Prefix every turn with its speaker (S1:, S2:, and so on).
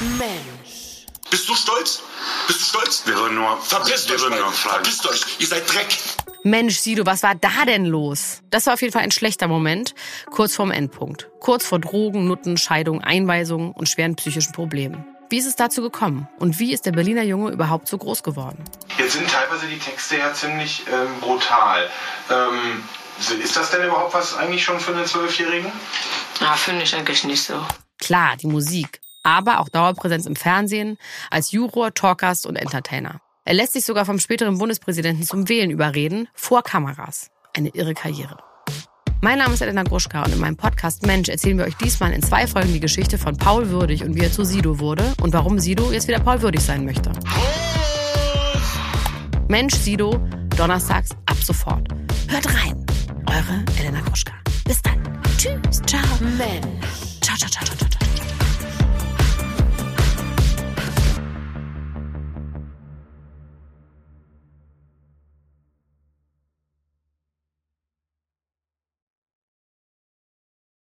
S1: Mensch.
S2: Bist du stolz? Bist du stolz?
S3: Wir würden nur,
S2: Verpisst
S3: wir
S2: euch
S3: nur fragen.
S2: Verpisst euch. Ihr seid Dreck.
S1: Mensch, Sido, was war da denn los? Das war auf jeden Fall ein schlechter Moment, kurz vorm Endpunkt. Kurz vor Drogen, Nutten, Scheidung, Einweisung und schweren psychischen Problemen. Wie ist es dazu gekommen? Und wie ist der Berliner Junge überhaupt so groß geworden?
S4: Jetzt sind teilweise die Texte ja ziemlich ähm, brutal. Ähm, ist das denn überhaupt was eigentlich schon für einen Zwölfjährigen?
S5: Ja, finde ich eigentlich nicht so.
S1: Klar, die Musik, aber auch Dauerpräsenz im Fernsehen, als Juror, Talkgast und Entertainer. Er lässt sich sogar vom späteren Bundespräsidenten zum Wählen überreden, vor Kameras. Eine irre Karriere. Mein Name ist Elena Gruschka und in meinem Podcast Mensch erzählen wir euch diesmal in zwei Folgen die Geschichte von Paul Würdig und wie er zu Sido wurde und warum Sido jetzt wieder Paul Würdig sein möchte. Mensch Sido, donnerstags ab sofort. Hört rein. Eure Elena Gruschka. Bis dann. Tschüss. Ciao. Mensch. Ciao, ciao, ciao, ciao, ciao. ciao.